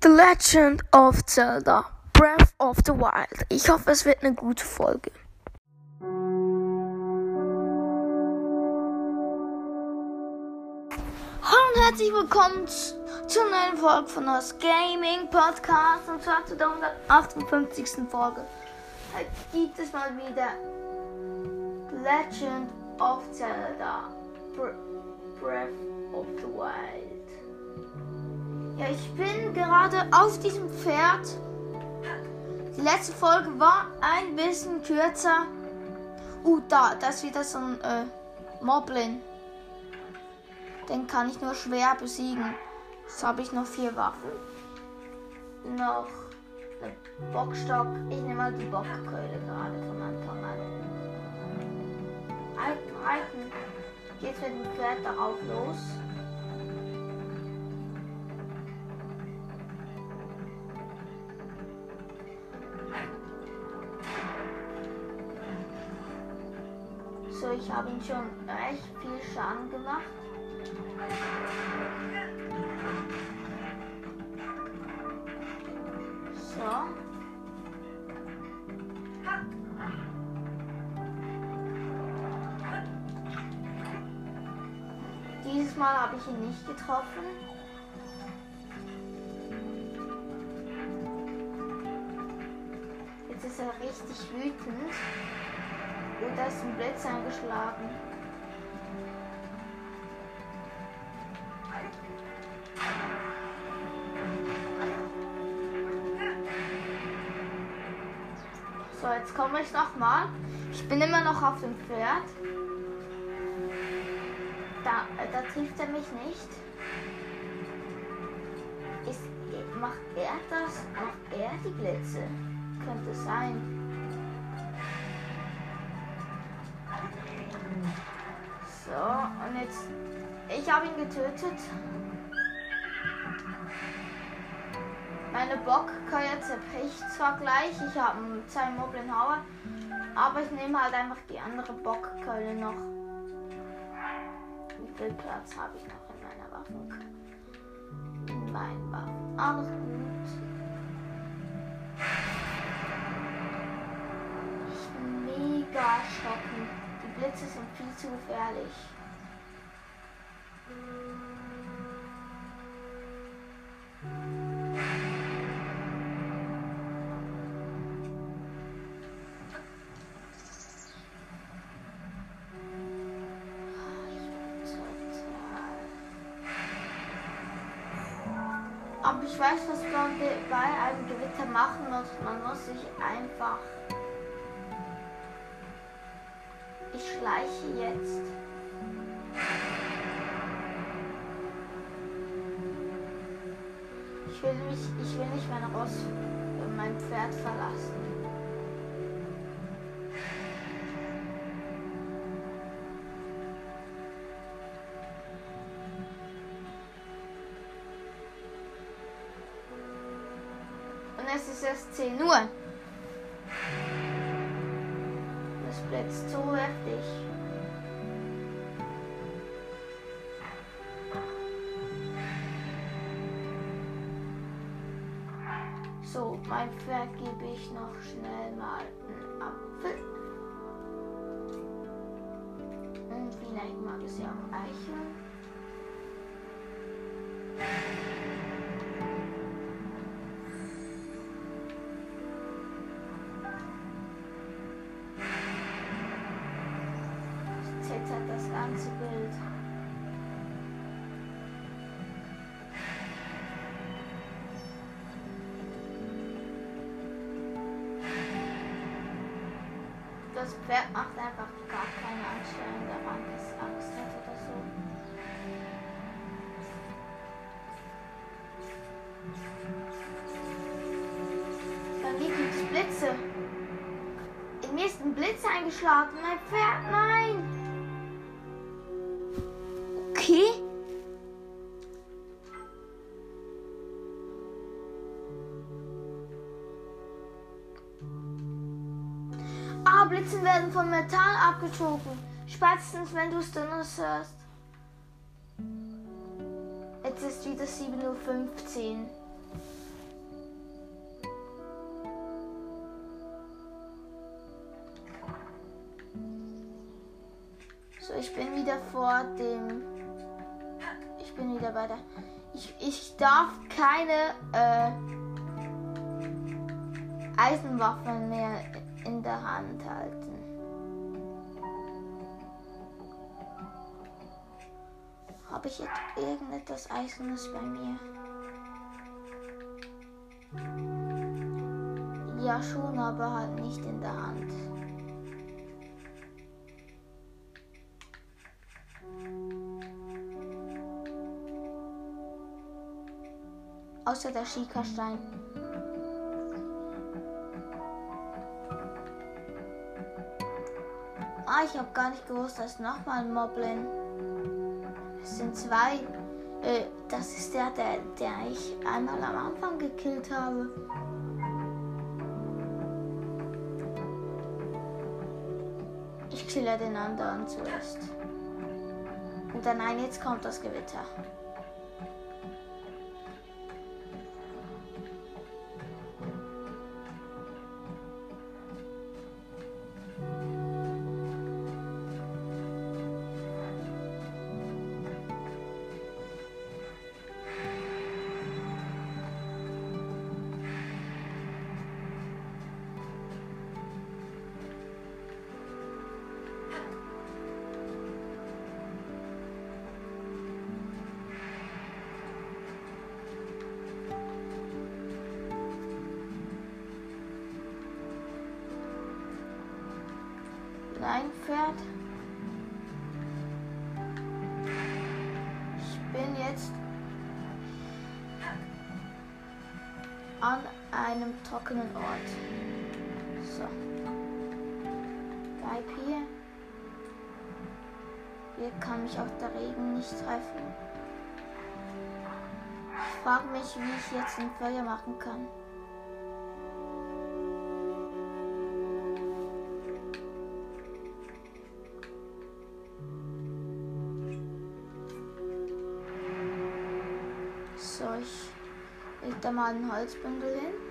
The Legend of Zelda Breath of the Wild. Ich hoffe, es wird eine gute Folge. Hallo und herzlich willkommen zur neuen Folge von das Gaming Podcast und zwar zu der 158. Folge. Heute gibt es mal wieder Legend of Zelda Breath of the Wild. Ja, ich bin gerade auf diesem Pferd. Die letzte Folge war ein bisschen kürzer. Uh, da, da ist wieder so ein äh, Moblin. Den kann ich nur schwer besiegen. Jetzt habe ich noch vier Waffen. Noch ein Bockstock. Ich nehme mal die Bockkeule gerade von Anfang an. Alten, alten. Geht's mit dem Pferd darauf los. Mal habe ich ihn nicht getroffen. Jetzt ist er richtig wütend. Und da ist ein Blitz eingeschlagen. So, jetzt komme ich nochmal. Ich bin immer noch auf dem Pferd. Da, da trifft er mich nicht. Ist, macht er das? Macht er die Blitze? Könnte sein. So, und jetzt. Ich habe ihn getötet. Meine Bockkeule zerbricht zwar gleich, ich habe zwei Moblin Hauer, aber ich nehme halt einfach die andere Bockkeule noch. Wie viel Platz habe ich noch in meiner Waffen? In meinen Waffen. Alles gut. Ich bin mega erschrocken. Die Blitze sind viel zu gefährlich. Ich weiß, was man bei einem Gewitter machen muss. Man muss sich einfach. Ich schleiche jetzt. Ich will mich, ich will nicht mein Ross, mein Pferd verlassen. Es ist erst 10 Uhr. Das blitzt so heftig. So, mein Pferd gebe ich noch schnell mal einen Apfel. Und vielleicht mag es ja auch Eicheln. Das Pferd macht einfach gar keine Anstellung daran, dass es Angst hat oder so. Bei mir gibt es Blitze. Ist ein Blitz eingeschlagen. Mein Pferd, nein! sind von Metall abgezogen. Spätestens, wenn du Stannus hörst. Jetzt ist wieder 7.15 Uhr. So, ich bin wieder vor dem. Ich bin wieder bei der. Ich, ich darf keine äh, Eisenwaffen mehr in der Hand halten. Habe ich irgendetwas Eisernes bei mir? Ja schon, aber halt nicht in der Hand. Außer der Schikastein. Ah, ich habe gar nicht gewusst, dass nochmal ein Moblin. Sind zwei. Äh, das ist der, der, der ich einmal am Anfang gekillt habe. Ich kille den anderen zuerst. Und dann nein, jetzt kommt das Gewitter. Trockenen Ort. So. Bleib hier. Hier kann mich auch der Regen nicht treffen. Ich frage mich, wie ich jetzt ein Feuer machen kann. So, ich leg da mal ein Holzbündel hin.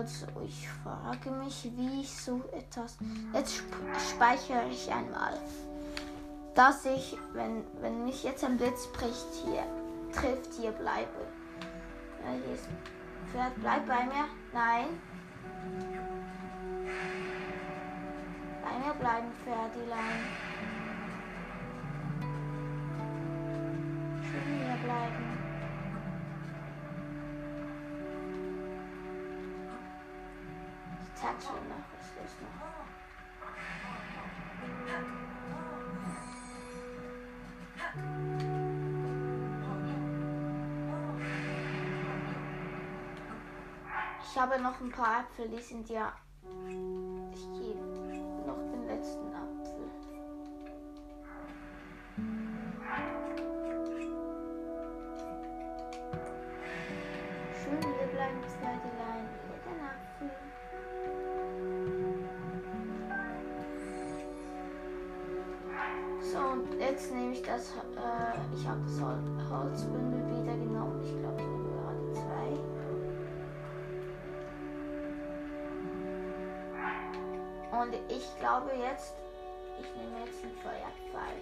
Also, ich frage mich, wie ich so etwas. Jetzt sp speichere ich einmal, dass ich, wenn, wenn mich jetzt ein Blitz bricht, hier trifft, hier bleibe. Ja, hier ist ein Pferd, bleib bei mir. Nein. Bei mir bleiben Pferdilein. Ich habe noch ein paar Äpfel, die sind ja. Äh, ich habe das Hol Holzbündel wieder genommen. Ich glaube, ich nehme gerade zwei. Und ich glaube jetzt, ich nehme jetzt einen Feuerpfeil.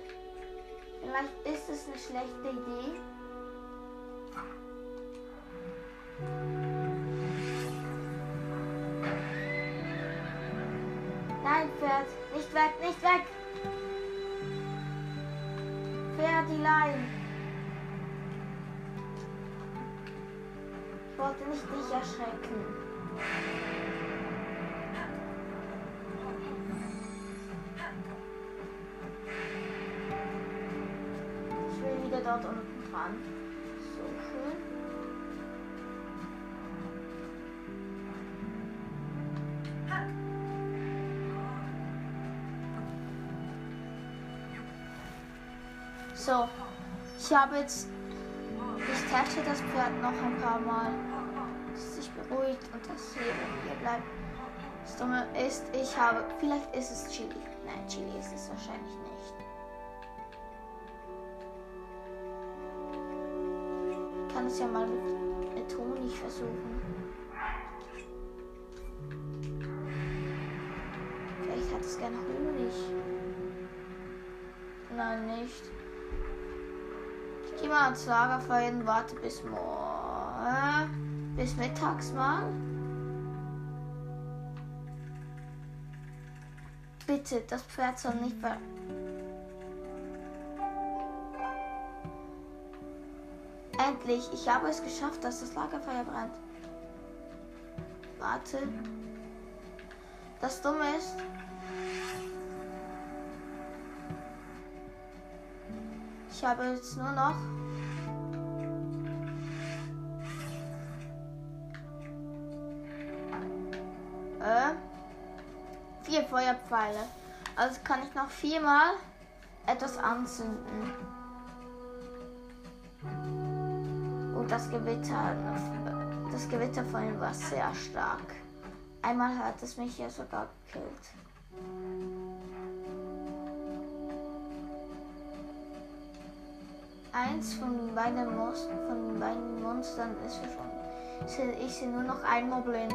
Vielleicht ist es eine schlechte Idee. Nein, Pferd, nicht weg, nicht weg. Pferdilein. Ich wollte nicht dich erschrecken. Ich will wieder dort unten dran. So schön. So, ich habe jetzt. Ich teste das Pferd noch ein paar Mal, dass es sich beruhigt und das Leben hier bleibt. Das Dumme ist, ich habe. Vielleicht ist es Chili. Nein, Chili ist es wahrscheinlich nicht. Ich kann es ja mal mit, mit Honig versuchen. Vielleicht hat es gerne Honig. Nein, nicht. Geh mal ans Lagerfeuer und warte bis morgen. Bis mittags mal. Bitte, das Pferd soll nicht ver Endlich, ich habe es geschafft, dass das Lagerfeuer brennt. Warte. Das Dumme ist, ich habe jetzt nur noch Feuerpfeile. Also kann ich noch viermal etwas anzünden. Und das Gewitter, das Gewitter vorhin war sehr stark. Einmal hat es mich ja sogar gekillt. Eins von beiden, Monst von beiden Monstern ist verschwunden. Ich sehe nur noch ein Moblin.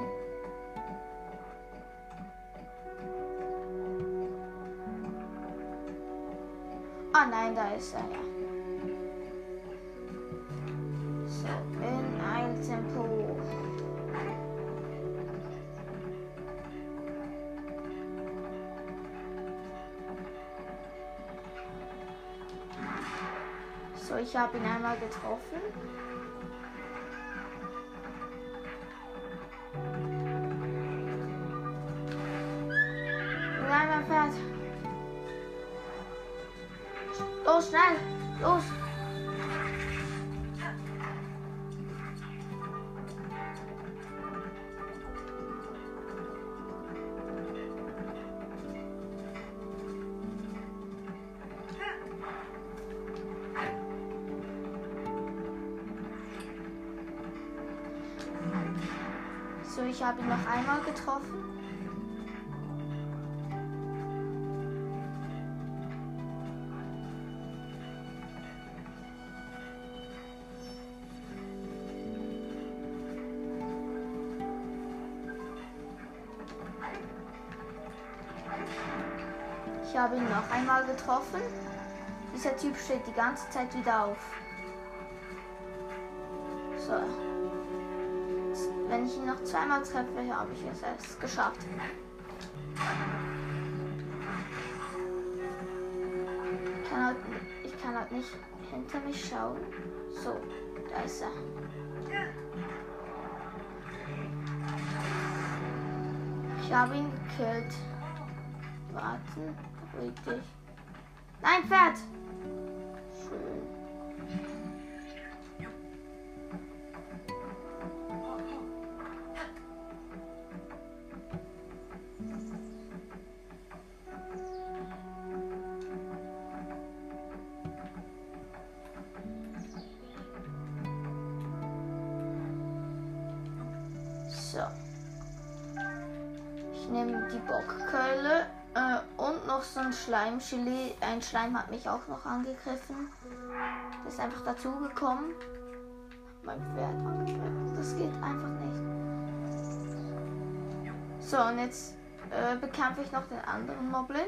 Nein, da ist er ja. So, in ein Tempo. So, ich habe ihn einmal getroffen. So, ich habe ihn noch einmal getroffen. Ich habe ihn noch einmal getroffen. Dieser Typ steht die ganze Zeit wieder auf. Wenn ich ihn noch zweimal treffe, habe ich es erst geschafft. Ich kann, halt, ich kann halt nicht hinter mich schauen. So, da ist er. Ich habe ihn gekillt. Warten, dich. Nein, Pferd! Schön. Schleimchili. Ein Schleim hat mich auch noch angegriffen. Das ist einfach dazugekommen. Mein Pferd angegriffen. Das geht einfach nicht. So, und jetzt äh, bekämpfe ich noch den anderen Moblin.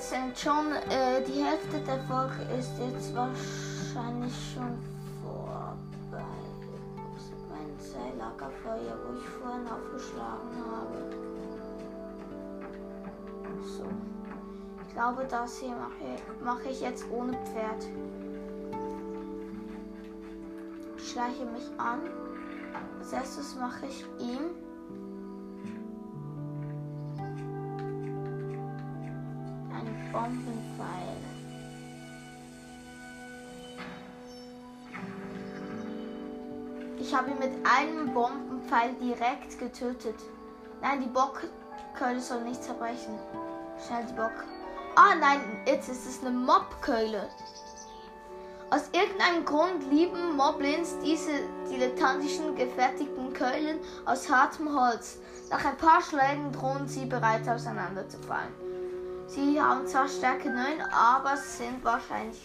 Jetzt sind schon äh, die Hälfte der Folge ist jetzt wahrscheinlich schon vorbei. Ist mein Seillagerfeuer, wo ich vorhin aufgeschlagen habe? So. Ich glaube, das hier mache, mache ich jetzt ohne Pferd. Ich schleiche mich an. Als erstes mache ich ihm Bombenpfeil. Ich habe ihn mit einem Bombenpfeil direkt getötet. Nein, die Bockkeule soll nicht zerbrechen. Schnell die Bock. Ah nein, jetzt ist es eine Mobkeule. Aus irgendeinem Grund lieben Moblins diese dilettantischen gefertigten Keulen aus hartem Holz. Nach ein paar Schlägen drohen sie bereit auseinanderzufallen. Sie haben zwar Stärke 9, aber sind wahrscheinlich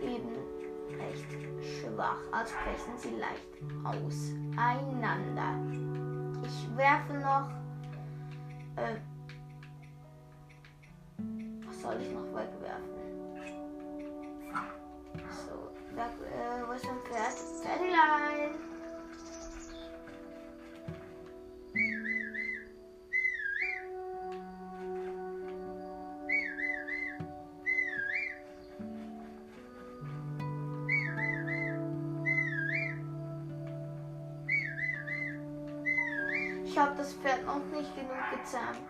eben recht schwach, also brechen sie leicht auseinander. Ich werfe noch. Äh, was soll ich noch wegwerfen? So, weg, äh, wo ist mein Pferd? Pferdilein! Habe das Pferd noch nicht genug gezähmt.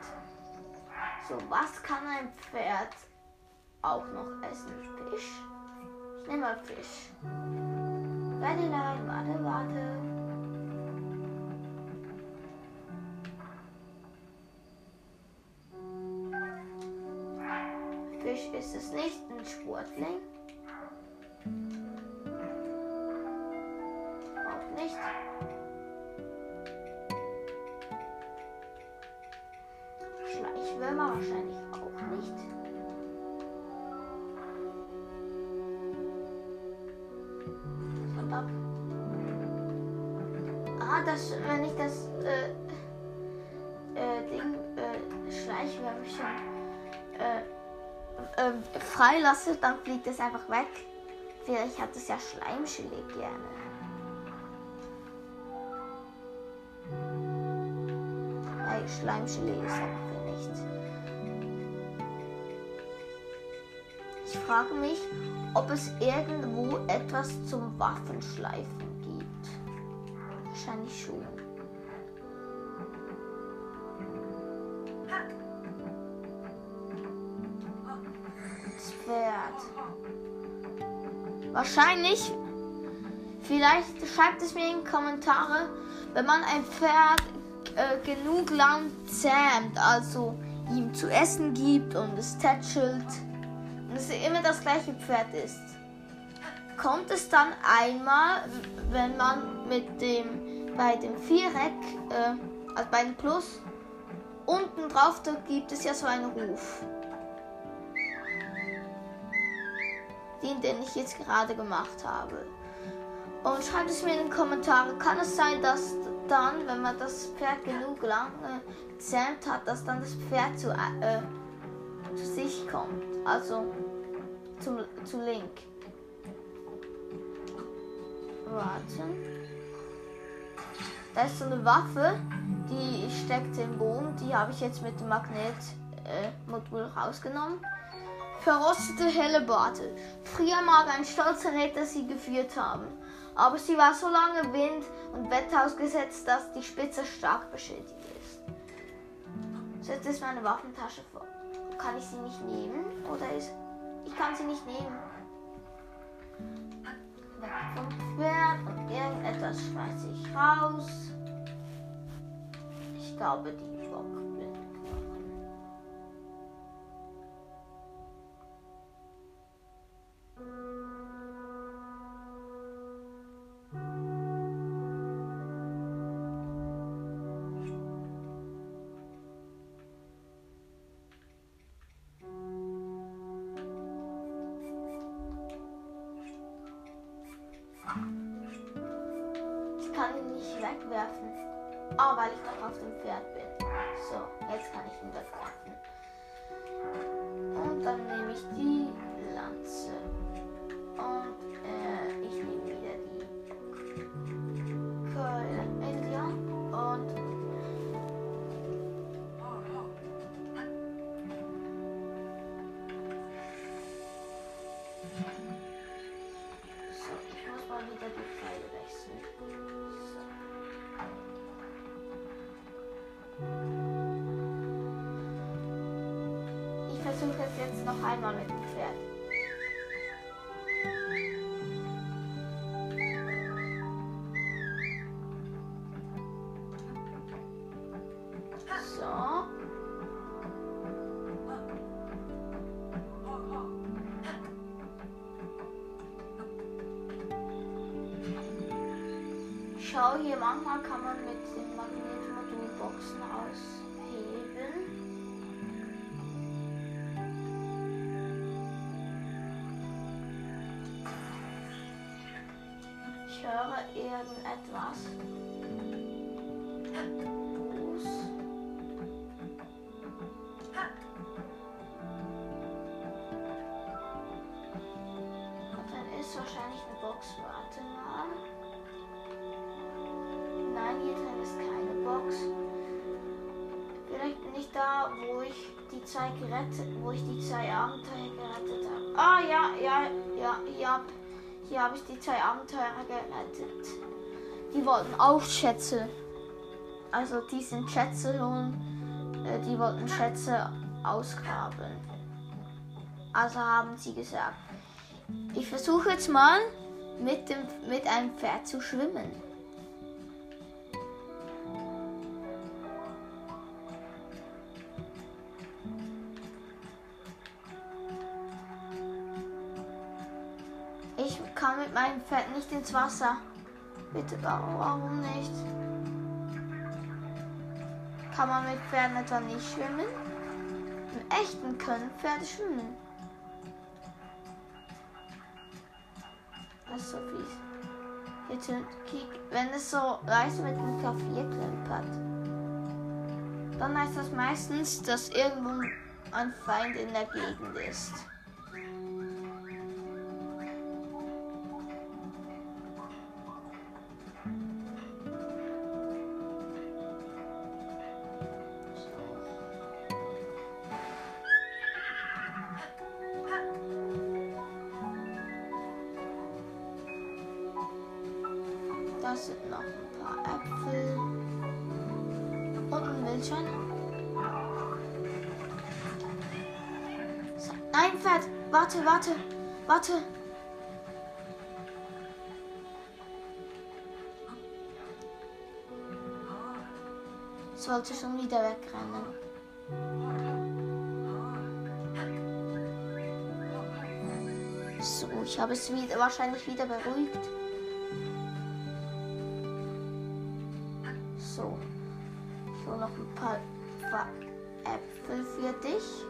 So, was kann ein Pferd auch noch essen? Fisch? Ich nehme mal Fisch. Pferdelein, warte, warte. Fisch ist es nicht, ein Sportling. Freilasse, dann fliegt es einfach weg. Vielleicht hat es ja Schleimgelee gerne. Weil Schleimgelee ist einfach nicht. Ich frage mich, ob es irgendwo etwas zum Waffenschleifen gibt. Wahrscheinlich schon. Wahrscheinlich. Vielleicht schreibt es mir in die Kommentare, wenn man ein Pferd äh, genug lang zähmt, also ihm zu essen gibt und es tätschelt und es immer das gleiche Pferd ist. Kommt es dann einmal, wenn man mit dem bei dem Viereck, äh, also bei dem Plus, unten drauf, da gibt es ja so einen Ruf. Den, den ich jetzt gerade gemacht habe. Und schreibt es mir in die Kommentare. Kann es sein, dass dann, wenn man das Pferd genug lang äh, gezähmt hat, dass dann das Pferd zu, äh, zu sich kommt? Also zum, zu Link. Warten. Da ist so eine Waffe, die steckt im Boden. Die habe ich jetzt mit dem Magnetmodul äh, rausgenommen. Verrostete Hellebarde. Früher mag ein stolzer Ritter sie geführt haben. Aber sie war so lange Wind und Wetter ausgesetzt, dass die Spitze stark beschädigt ist. So, jetzt ist meine Waffentasche voll. Kann ich sie nicht nehmen? Oder ist. Ich kann sie nicht nehmen. Weg vom Pferd und irgendetwas schmeiße ich raus. Ich glaube, die wegwerfen. Ah, weil ich noch auf dem Pferd bin. So, jetzt kann ich ihn wegwerfen. Und dann nehme ich die versuche es jetzt noch einmal mit dem Pferd. Schau hier, manchmal kann man mit dem Magnetmodul Boxen ausheben. Höre irgendetwas. Los. Dann ist wahrscheinlich eine Box. Warte mal. Nein, hier drin ist keine Box. Vielleicht bin da, wo ich die zwei gerettet, wo ich die zwei Abenteuer gerettet habe. Ah ja, ja, ja, hab, hier habe ich die zwei Abenteurer gerettet. Die wollten auch Schätze. Also die sind Schätze und äh, die wollten Schätze ausgraben. Also haben sie gesagt. Ich versuche jetzt mal mit, dem, mit einem Pferd zu schwimmen. Mit meinem Pferd nicht ins Wasser. Bitte, warum, nicht? Kann man mit Pferden etwa nicht schwimmen? Im echten können Pferde schwimmen. Das ist so fies. Hier Kick. Wenn es so leise mit dem Klavier klimpert, dann heißt das meistens, dass irgendwo ein Feind in der Gegend ist. Es wollte schon wieder wegrennen. So, ich habe es wieder, wahrscheinlich wieder beruhigt. So. Ich hole noch ein paar, paar Äpfel für dich.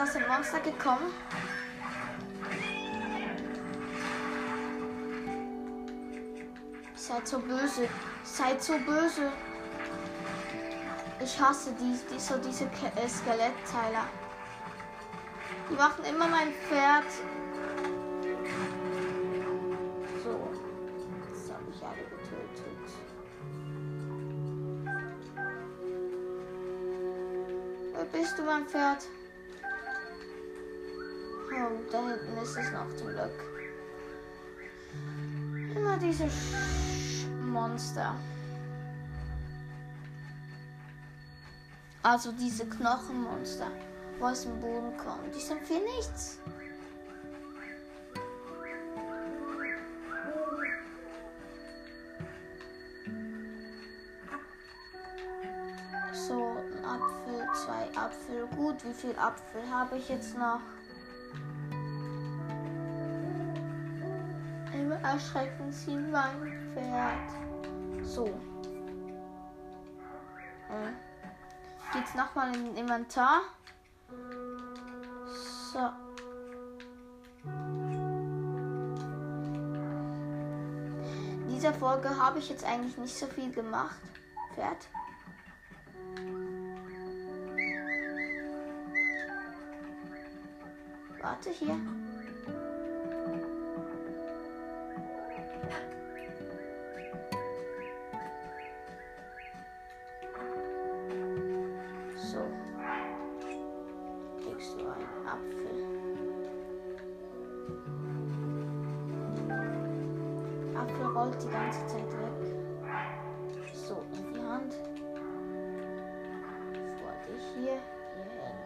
Da, sind Monster gekommen. Seid so böse. Seid so böse. Ich hasse die, die so diese Ke äh, Skelettteiler. Die machen immer mein Pferd. So. Jetzt habe ich alle getötet. Wo bist du, mein Pferd? Da hinten ist es noch zum Glück. Immer diese Sch Monster. Also diese Knochenmonster, wo aus dem Boden kommen. Die sind für nichts. So, ein Apfel, zwei Apfel. Gut, wie viel Apfel habe ich jetzt noch? Erschrecken sie mein Pferd. So. Hm. Geht's nochmal in den Inventar. So. In dieser Folge habe ich jetzt eigentlich nicht so viel gemacht. Pferd. Warte hier. Rollt die ganze Zeit weg. So, in die Hand. Vor dich hier, hier hin.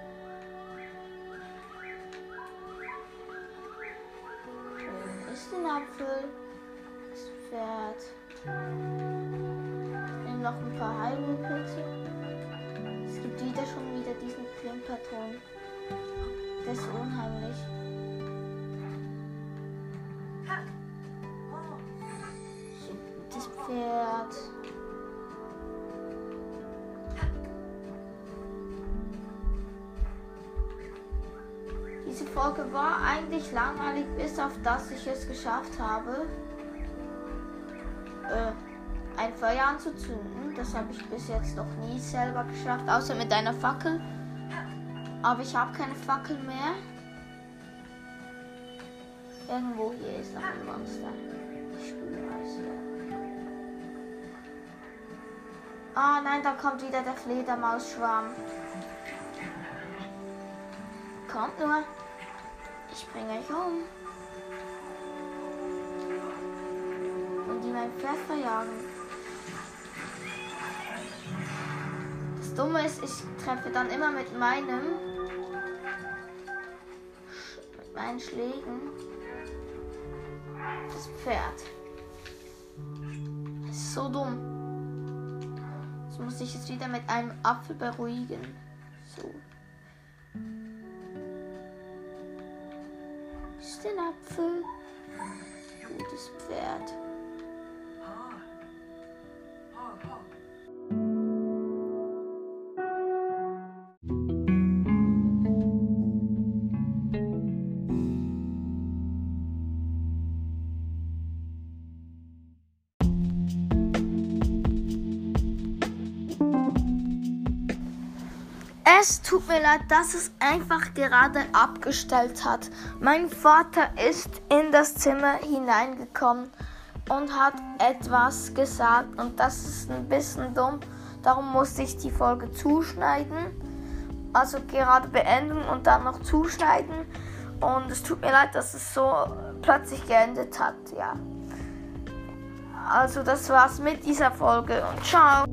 Schön ist den Apfel. Das Pferd. Nimm noch ein paar Heilpilze. Es gibt wieder schon wieder diesen Klimperton. Das ist unheimlich. Das Pferd. Diese Folge war eigentlich langweilig, bis auf dass ich es geschafft habe, äh, ein Feuer anzuzünden. Das habe ich bis jetzt noch nie selber geschafft, außer mit einer Fackel. Aber ich habe keine Fackel mehr. Irgendwo hier ist noch ein Monster. Ich spüre es ja. Ah nein, da kommt wieder der Fledermausschwarm. Kommt nur. Ich bringe euch um. Und die mein Pferd verjagen. Das Dumme ist, ich treffe dann immer mit meinem mit meinen Schlägen das Pferd. Das ist so dumm. Jetzt muss ich es wieder mit einem Apfel beruhigen. So. Ist den Apfel. Gutes Pferd. Es tut mir leid, dass es einfach gerade abgestellt hat. Mein Vater ist in das Zimmer hineingekommen und hat etwas gesagt und das ist ein bisschen dumm. Darum musste ich die Folge zuschneiden. Also gerade beenden und dann noch zuschneiden. Und es tut mir leid, dass es so plötzlich geendet hat. Ja. Also das war's mit dieser Folge und ciao.